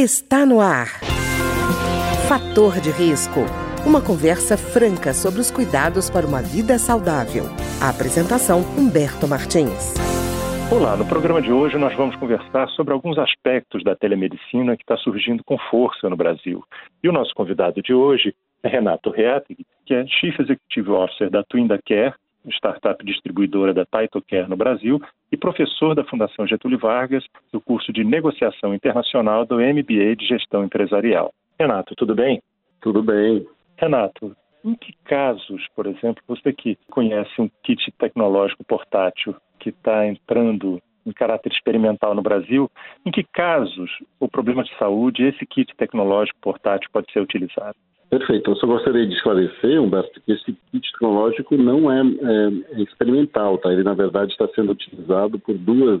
Está no ar. Fator de risco. Uma conversa franca sobre os cuidados para uma vida saudável. A apresentação Humberto Martins. Olá, no programa de hoje nós vamos conversar sobre alguns aspectos da telemedicina que está surgindo com força no Brasil. E o nosso convidado de hoje é Renato Reatig, que é Chief Executive Officer da Twinda Care, startup distribuidora da TaitoCare no Brasil e professor da Fundação Getúlio Vargas do curso de Negociação Internacional do MBA de Gestão Empresarial. Renato, tudo bem? Tudo bem. Renato, em que casos, por exemplo, você que conhece um kit tecnológico portátil que está entrando em caráter experimental no Brasil, em que casos o problema de saúde, esse kit tecnológico portátil pode ser utilizado? Perfeito. Eu só gostaria de esclarecer, Humberto, que esse kit tecnológico não é, é, é experimental, tá? Ele, na verdade, está sendo utilizado por duas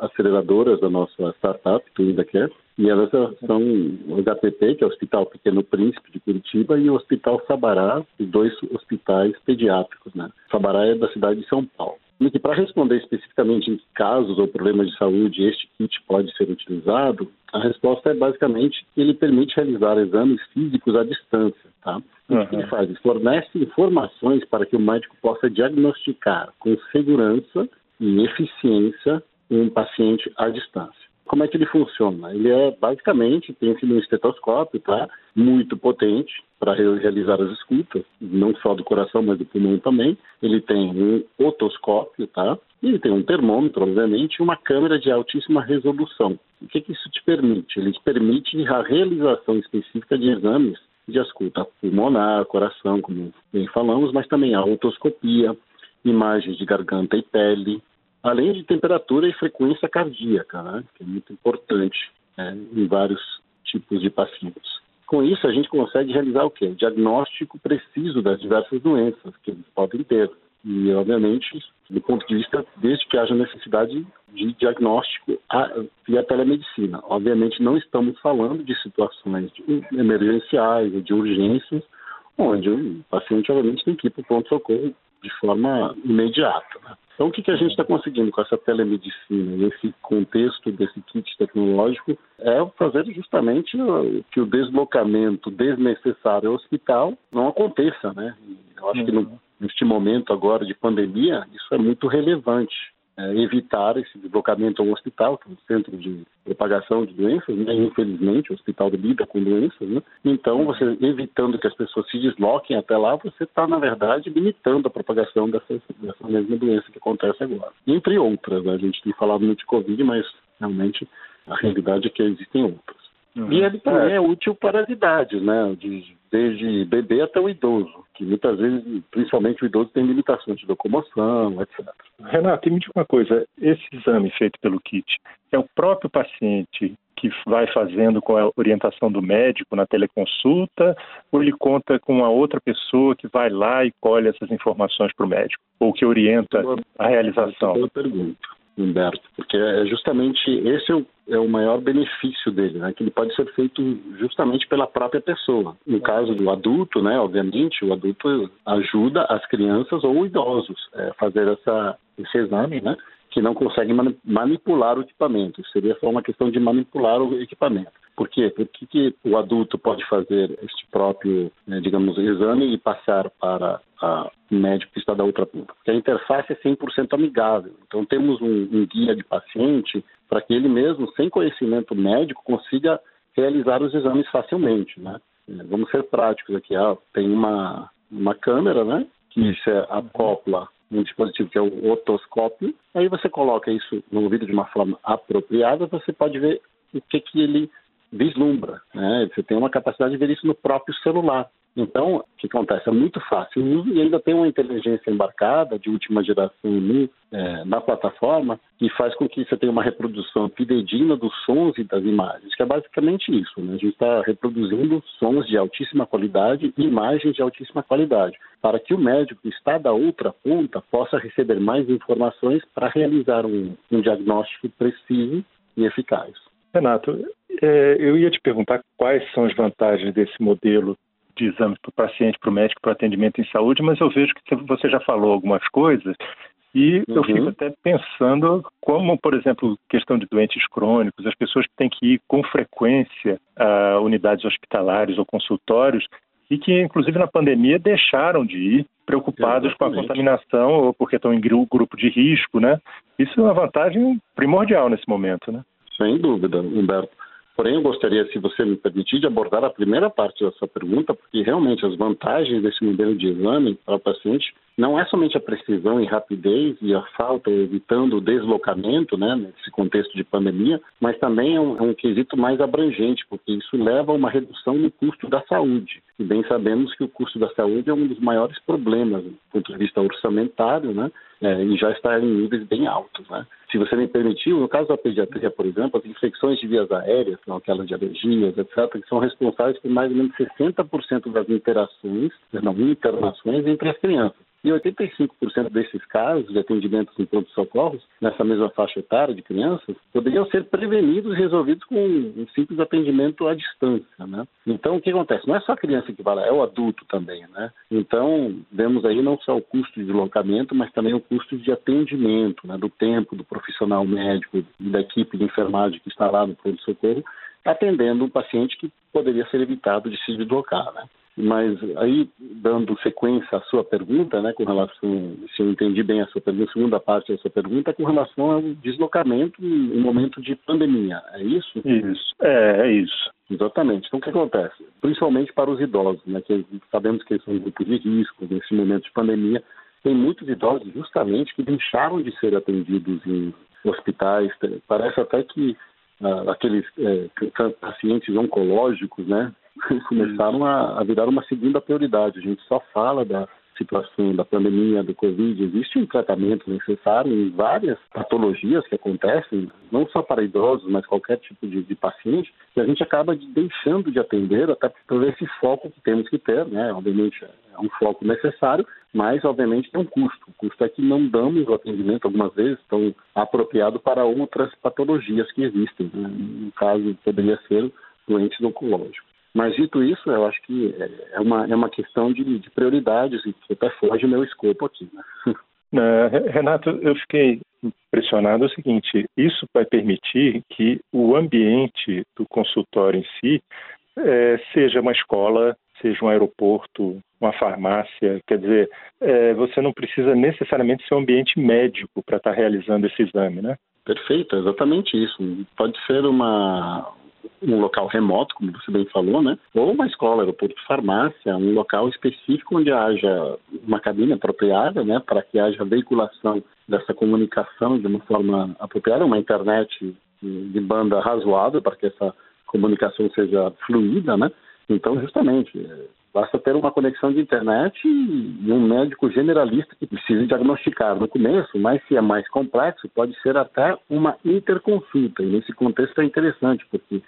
aceleradoras da nossa startup, que ainda quer, e elas são o HPP, que é o Hospital Pequeno Príncipe de Curitiba, e o Hospital Sabará, os dois hospitais pediátricos, né? Sabará é da cidade de São Paulo. E para responder especificamente em que casos ou problemas de saúde este kit pode ser utilizado, a resposta é basicamente que ele permite realizar exames físicos à distância. Tá? Uhum. O que ele faz? Ele fornece informações para que o médico possa diagnosticar com segurança e eficiência um paciente à distância. Como é que ele funciona? Ele é basicamente tem um estetoscópio, tá? Muito potente para realizar as escutas, não só do coração, mas do pulmão também. Ele tem um otoscópio, tá? E ele tem um termômetro, obviamente, e uma câmera de altíssima resolução. O que, que isso te permite? Ele te permite a realização específica de exames de escuta pulmonar, coração, como bem falamos, mas também a otoscopia, imagens de garganta e pele, além de temperatura e frequência cardíaca, né, que é muito importante é, em vários tipos de pacientes. Com isso, a gente consegue realizar o quê? O diagnóstico preciso das diversas doenças que eles podem ter. E, obviamente, do ponto de vista, desde que haja necessidade de diagnóstico via telemedicina. Obviamente, não estamos falando de situações emergenciais ou de urgências, onde o paciente, obviamente, tem que ir para o pronto-socorro de forma imediata. Né? Então, o que, que a gente está conseguindo com essa telemedicina e esse contexto desse kit tecnológico é fazer justamente que o deslocamento desnecessário ao hospital não aconteça, né? Eu acho que no, uhum. neste momento agora de pandemia, isso é muito relevante é, evitar esse deslocamento ao hospital, que é um centro de propagação de doenças, né? infelizmente o hospital lida com doenças, né? então você evitando que as pessoas se desloquem até lá, você está na verdade limitando a propagação dessa, dessa mesma doença que acontece agora. Entre outras, né? a gente tem falado muito de Covid, mas realmente a realidade é que existem outras. Uhum. E ele também é útil para as idades, né? De, desde bebê até o idoso, que muitas vezes, principalmente o idoso, tem limitações de locomoção, etc. Renato, me diga uma coisa: esse exame feito pelo kit é o próprio paciente que vai fazendo com a orientação do médico na teleconsulta, ou ele conta com uma outra pessoa que vai lá e colhe essas informações para o médico, ou que orienta a realização? Boa pergunta. Humberto, porque é justamente esse é o, é o, maior benefício dele, né? Que ele pode ser feito justamente pela própria pessoa. No caso do adulto, né? Obviamente, o adulto ajuda as crianças ou idosos a é, fazer essa, esse exame, né? Que não conseguem manipular o equipamento. Seria só uma questão de manipular o equipamento. Por quê? Porque que o adulto pode fazer este próprio, né, digamos, exame e passar para o médico que está da outra ponta? Porque a interface é 100% amigável. Então, temos um, um guia de paciente para que ele mesmo, sem conhecimento médico, consiga realizar os exames facilmente, né? Vamos ser práticos aqui. Ah, tem uma, uma câmera, né? Que se acopla um dispositivo que é o otoscópio. Aí você coloca isso no ouvido de uma forma apropriada, você pode ver o que, que ele vislumbra. Né? Você tem uma capacidade de ver isso no próprio celular. Então, o que acontece? É muito fácil e ainda tem uma inteligência embarcada de última geração no, é, na plataforma que faz com que você tenha uma reprodução fidedigna dos sons e das imagens, que é basicamente isso. Né? A gente está reproduzindo sons de altíssima qualidade e imagens de altíssima qualidade, para que o médico que está da outra ponta possa receber mais informações para realizar um, um diagnóstico preciso e eficaz. Renato, é, eu ia te perguntar quais são as vantagens desse modelo de exame para o paciente, para o médico, para o atendimento em saúde, mas eu vejo que você já falou algumas coisas E uhum. eu fico até pensando como, por exemplo, questão de doentes crônicos, as pessoas que têm que ir com frequência a unidades hospitalares ou consultórios e que, inclusive, na pandemia deixaram de ir preocupados Exatamente. com a contaminação ou porque estão em grupo de risco, né? Isso é uma vantagem primordial nesse momento, né? Sem dúvida, Humberto. Porém, eu gostaria, se você me permitir, de abordar a primeira parte da sua pergunta, porque realmente as vantagens desse modelo de exame para o paciente não é somente a precisão e rapidez e a falta, evitando o deslocamento, né, nesse contexto de pandemia, mas também é um, é um quesito mais abrangente, porque isso leva a uma redução no custo da saúde. E bem sabemos que o custo da saúde é um dos maiores problemas do ponto de vista orçamentário, né, é, e já está em níveis bem altos. Né? Se você me permitiu, no caso da pediatria, por exemplo, as infecções de vias aéreas, são aquelas de alergias, etc., que são responsáveis por mais ou menos 60% das interações, não, internações entre as crianças. E 85% desses casos de atendimentos em pronto-socorros, nessa mesma faixa etária de crianças, poderiam ser prevenidos e resolvidos com um simples atendimento à distância, né? Então, o que acontece? Não é só a criança que vai lá, é o adulto também, né? Então, vemos aí não só o custo de deslocamento, mas também o custo de atendimento, né? Do tempo do profissional médico e da equipe de enfermagem que está lá no pronto-socorro, atendendo um paciente que poderia ser evitado de se deslocar, né? Mas aí, dando sequência à sua pergunta, né, com relação, se eu entendi bem a sua pergunta, a segunda parte da sua pergunta, com relação ao deslocamento em momento de pandemia, é isso? Isso, é, é isso. Exatamente. Então, o que acontece? Principalmente para os idosos, né, que sabemos que eles são um grupo de risco nesse momento de pandemia, tem muitos idosos justamente que deixaram de ser atendidos em hospitais. Parece até que ah, aqueles eh, pacientes oncológicos, né, começaram a, a virar uma segunda prioridade. A gente só fala da situação da pandemia do Covid, existe um tratamento necessário em várias patologias que acontecem, não só para idosos, mas qualquer tipo de, de paciente, e a gente acaba de, deixando de atender até por esse foco que temos que ter, né? Obviamente é um foco necessário, mas obviamente tem um custo. O custo é que não damos o atendimento algumas vezes tão apropriado para outras patologias que existem. Né? No caso, poderia ser doentes oncológicos. Mas dito isso, eu acho que é, é uma, é uma questão de, de prioridades e que até foge o meu escopo aqui. Né? Renato, eu fiquei impressionado o seguinte: isso vai permitir que o ambiente do consultório em si é, seja uma escola, seja um aeroporto, uma farmácia. Quer dizer, é, você não precisa necessariamente ser um ambiente médico para estar tá realizando esse exame, né? Perfeito, exatamente isso. Pode ser uma, um local remoto, como você bem falou, né? Ou uma escola, aeroporto, farmácia, um local específico onde haja uma cabine apropriada, né? Para que haja veiculação dessa comunicação de uma forma apropriada, uma internet de banda razoável para que essa comunicação seja fluida, né? Então, justamente, basta ter uma conexão de internet e um médico generalista que precisa diagnosticar no começo, mas se é mais complexo, pode ser até uma interconsulta. E nesse contexto é interessante, porque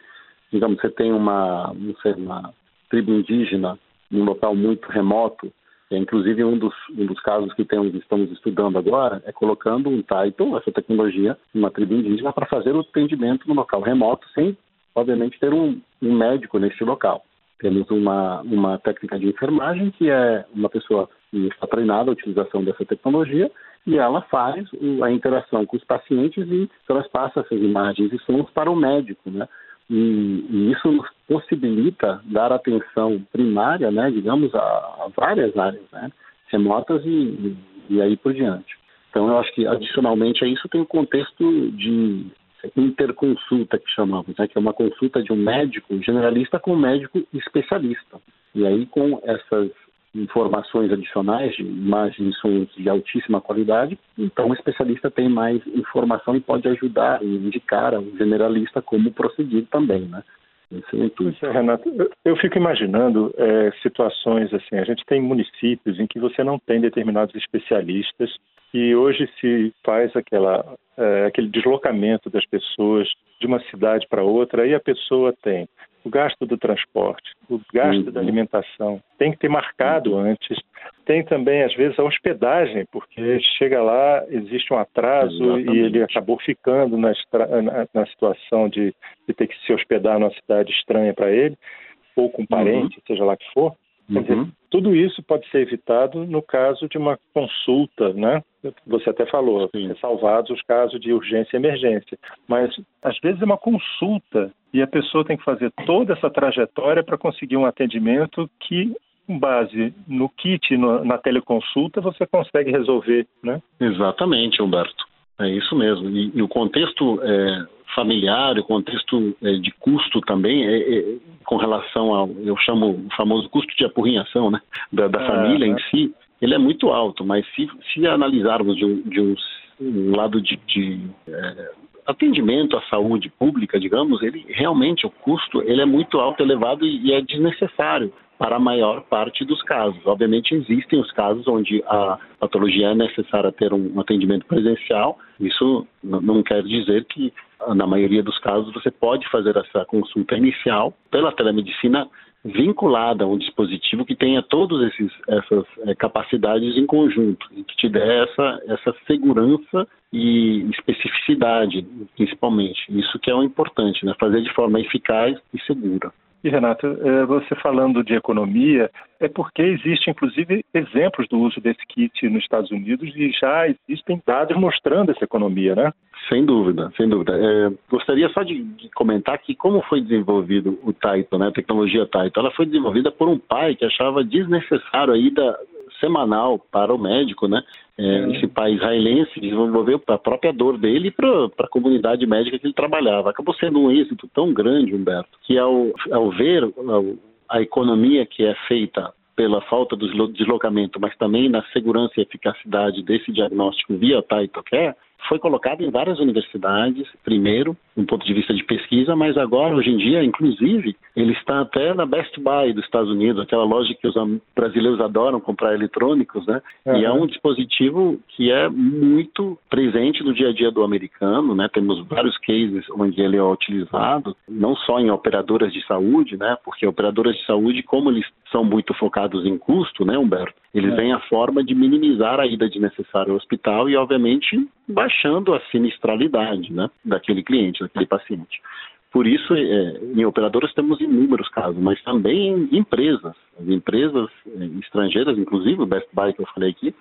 digamos, você tem uma, não sei, uma tribo indígena num local muito remoto, é, inclusive um dos, um dos casos que temos, estamos estudando agora é colocando um Titan, essa tecnologia, uma tribo indígena, para fazer o atendimento no local remoto, sem, obviamente, ter um, um médico neste local. Temos uma, uma técnica de enfermagem que é uma pessoa que está treinada a utilização dessa tecnologia e ela faz a interação com os pacientes e transpassa essas imagens e sons para o médico, né? E, e, isso nos possibilita dar atenção primária, né, digamos, a, a várias áreas, né, remotas e, e, aí por diante. Então, eu acho que, adicionalmente a isso, tem o contexto de interconsulta, que chamamos, né, que é uma consulta de um médico generalista com um médico especialista. E aí, com essas informações adicionais de imagens e sons de altíssima qualidade, então o especialista tem mais informação e pode ajudar e indicar ao generalista como prosseguir também, né? Esse é, Renato, eu, fico imaginando é, situações assim, a gente tem municípios em que você não tem determinados especialistas e hoje se faz aquela, é, aquele deslocamento das pessoas de uma cidade para outra, aí a pessoa tem o gasto do transporte, o gasto uhum. da alimentação, tem que ter marcado uhum. antes. Tem também, às vezes, a hospedagem, porque chega lá, existe um atraso Exatamente. e ele acabou ficando na, na, na situação de, de, ter que se hospedar numa cidade estranha para ele, ou com parente, uhum. seja lá que for. Uhum. Dizer, tudo isso pode ser evitado no caso de uma consulta, né? Você até falou, Sim. salvados os casos de urgência e emergência. Mas às vezes é uma consulta e a pessoa tem que fazer toda essa trajetória para conseguir um atendimento que com base no kit, na teleconsulta, você consegue resolver, né? Exatamente, Humberto. É isso mesmo. E, e o contexto é, familiar, o contexto é, de custo também, é, é, com relação ao, eu chamo o famoso custo de apurrinhação, né, da, da família em si, ele é muito alto. Mas se, se analisarmos de um, de um, um lado de, de é, atendimento à saúde pública, digamos, ele realmente o custo ele é muito alto, elevado e, e é desnecessário para a maior parte dos casos. Obviamente, existem os casos onde a patologia é necessária ter um atendimento presencial. Isso não quer dizer que, na maioria dos casos, você pode fazer essa consulta inicial pela telemedicina vinculada a um dispositivo que tenha todas essas é, capacidades em conjunto e que te dê essa, essa segurança e especificidade, principalmente. Isso que é o importante, né? fazer de forma eficaz e segura. E, Renato, é, você falando de economia, é porque existe, inclusive, exemplos do uso desse kit nos Estados Unidos e já existem dados mostrando essa economia, né? Sem dúvida, sem dúvida. É, gostaria só de, de, comentar que como foi desenvolvido o Taito, né, a tecnologia Taito, ela foi desenvolvida por um pai que achava desnecessário a ida semanal para o médico, né? É, é. esse pai israelense desenvolveu para a própria dor dele e para a comunidade médica que ele trabalhava. Acabou sendo um êxito tão grande, Humberto, que ao, ao ver ao, a economia que é feita pela falta do deslocamento, mas também na segurança e eficacidade desse diagnóstico via Taito Care, foi colocado em várias universidades, primeiro, do ponto de vista de pesquisa, mas agora, hoje em dia, inclusive, ele está até na Best Buy dos Estados Unidos, aquela loja que os brasileiros adoram comprar eletrônicos, né? Uhum. E é um dispositivo que é muito presente no dia a dia do americano, né? Temos vários cases onde ele é utilizado, não só em operadoras de saúde, né? Porque operadoras de saúde, como eles são muito focados em custo, né, Humberto? Eles é. veem a forma de minimizar a ida de necessário ao hospital e, obviamente, baixando a sinistralidade né, daquele cliente, daquele paciente. Por isso, é, em operadoras temos inúmeros casos, mas também em empresas. As empresas é, estrangeiras, inclusive o Best Buy que eu falei aqui,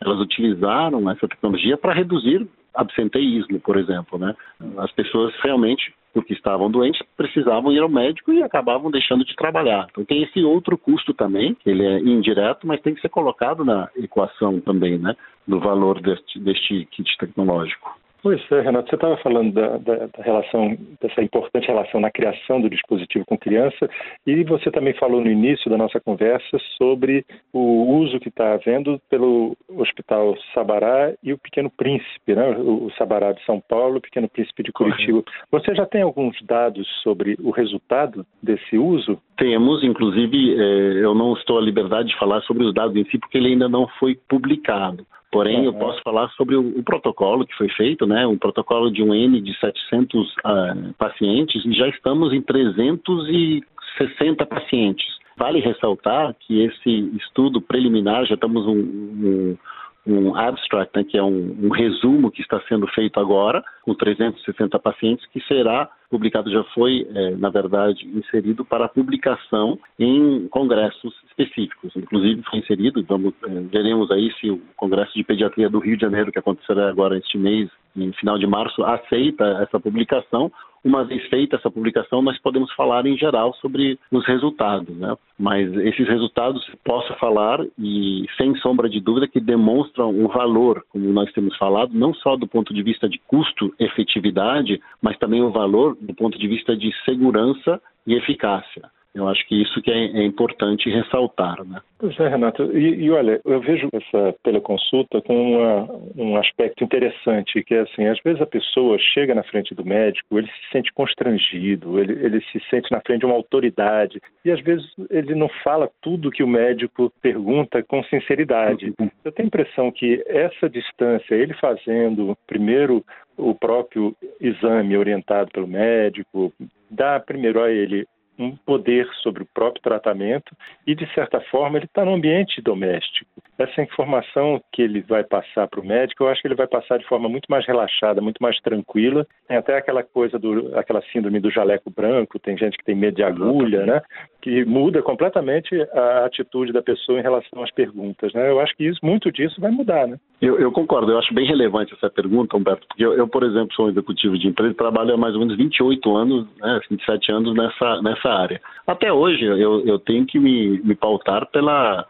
elas utilizaram essa tecnologia para reduzir absenteísmo, por exemplo. Né? As pessoas realmente, porque estavam doentes, precisavam ir ao médico e acabavam deixando de trabalhar. Então tem esse outro custo também, ele é indireto, mas tem que ser colocado na equação também, né? Do valor deste, deste kit tecnológico. Pois é, Renato, você estava falando da, da, da, relação, dessa importante relação na criação do dispositivo com criança, e você também falou no início da nossa conversa sobre o uso que está havendo pelo Hospital Sabará e o Pequeno Príncipe, né? o Sabará de São Paulo, o Pequeno Príncipe de Curitiba. Você já tem alguns dados sobre o resultado desse uso? Temos, inclusive, eh, eu não estou à liberdade de falar sobre os dados em si, porque ele ainda não foi publicado. Porém, uhum. eu posso falar sobre o, o, protocolo que foi feito, né? Um protocolo de um N de 700 uh, ah, pacientes e já estamos em 360 pacientes. Vale ressaltar que esse estudo preliminar, já estamos um, um um abstract, né, que é um, um, resumo que está sendo feito agora, com 360 pacientes, que será publicado, já foi, é, na verdade, inserido para publicação em congressos específicos. Inclusive foi inserido, vamos, é, veremos aí se o Congresso de Pediatria do Rio de Janeiro, que acontecerá agora este mês, em final de março, aceita essa publicação uma vez feita essa publicação, nós podemos falar em geral sobre os resultados, né? Mas esses resultados posso falar e sem sombra de dúvida que demonstram o valor, como nós temos falado, não só do ponto de vista de custo, efetividade, mas também o valor do ponto de vista de segurança e eficácia. Eu acho que isso que é, é importante ressaltar, né? Pois é, Renato. E, e, olha, eu vejo essa teleconsulta com uma, um aspecto interessante, que é assim, às vezes a pessoa chega na frente do médico, ele se sente constrangido, ele, ele se sente na frente de uma autoridade, e às vezes ele não fala tudo que o médico pergunta com sinceridade. Uhum. Eu tenho a impressão que essa distância, ele fazendo primeiro o próprio exame orientado pelo médico, dá primeiro a ele um poder sobre o próprio tratamento e, de certa forma, ele está no ambiente doméstico. Essa informação que ele vai passar para o médico, eu acho que ele vai passar de forma muito mais relaxada, muito mais tranquila. Tem até aquela coisa, do, aquela síndrome do jaleco branco, tem gente que tem medo de agulha, né? que muda completamente a atitude da pessoa em relação às perguntas. Né? Eu acho que isso, muito disso vai mudar. Né? Eu, eu concordo, eu acho bem relevante essa pergunta, Humberto, porque eu, eu, por exemplo, sou um executivo de empresa trabalho há mais ou menos 28 anos, né, 27 anos nessa, nessa área. Até hoje eu, eu tenho que me, me pautar pela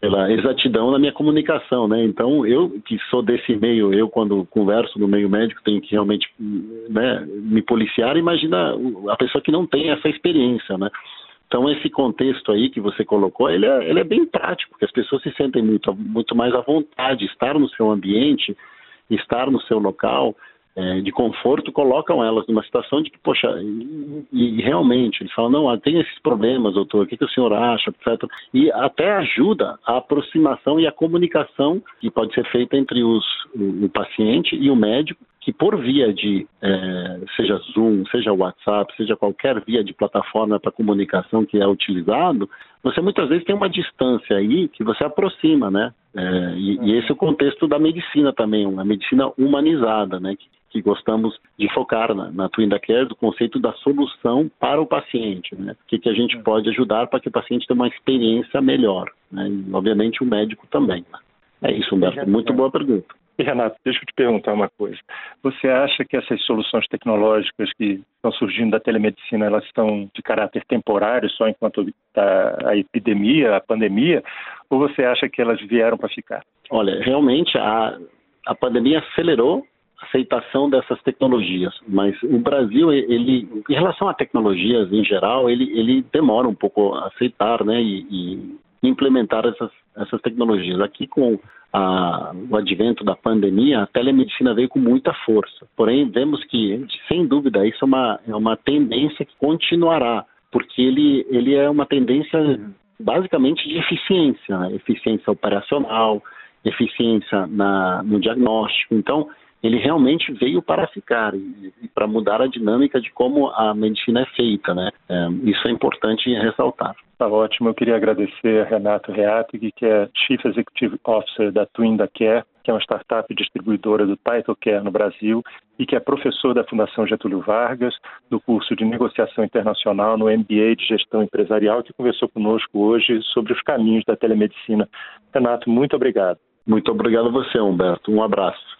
pela exatidão na minha comunicação, né? Então, eu que sou desse meio, eu quando converso no meio médico tenho que realmente né, me policiar, imagina a pessoa que não tem essa experiência, né? Então, esse contexto aí que você colocou, ele é, ele é bem prático, porque as pessoas se sentem muito, muito mais à vontade, estar no seu ambiente, estar no seu local, é, de conforto colocam elas numa situação de que, poxa, e, e realmente, eles falam, não, ah, tem esses problemas, doutor, o que, que, o senhor acha, etc. E até ajuda a aproximação e a comunicação que pode ser feita entre os, o, o paciente e o médico, que por via de, é, seja Zoom, seja WhatsApp, seja qualquer via de plataforma para comunicação que é utilizado, você muitas vezes tem uma distância aí que você aproxima, né? É, e, e, esse é o contexto da medicina também, uma medicina humanizada, né? Que, que gostamos de focar na, na Twin Care, do conceito da solução para o paciente, né? O que, que a gente é. pode ajudar para que o paciente tenha uma experiência melhor, né? E, obviamente, o médico também. Né? É isso, Humberto. Muito boa pergunta. E, Renato, deixa eu te perguntar uma coisa. Você acha que essas soluções tecnológicas que estão surgindo da telemedicina, elas estão de caráter temporário, só enquanto está a epidemia, a pandemia, ou você acha que elas vieram para ficar? Olha, realmente a, a pandemia acelerou aceitação dessas tecnologias, mas o Brasil, ele, em relação a tecnologias em geral, ele, ele demora um pouco a aceitar, né, e, e implementar essas, essas tecnologias. Aqui com a, o advento da pandemia, a telemedicina veio com muita força. Porém, vemos que, sem dúvida, isso é uma, é uma tendência que continuará, porque ele, ele é uma tendência basicamente de eficiência, né? eficiência operacional, eficiência na, no diagnóstico. Então, ele realmente veio para ficar e, e para mudar a dinâmica de como a medicina é feita, né? É, isso é importante ressaltar. Tá ótimo. Eu queria agradecer a Renato Reatig, que é Chief Executive Officer da Twinda Care, que é uma startup distribuidora do Title Care no Brasil e que é professor da Fundação Getúlio Vargas, do curso de Negociação Internacional no MBA de Gestão Empresarial, que conversou conosco hoje sobre os caminhos da telemedicina. Renato, muito obrigado. Muito obrigado a você, Humberto. Um abraço.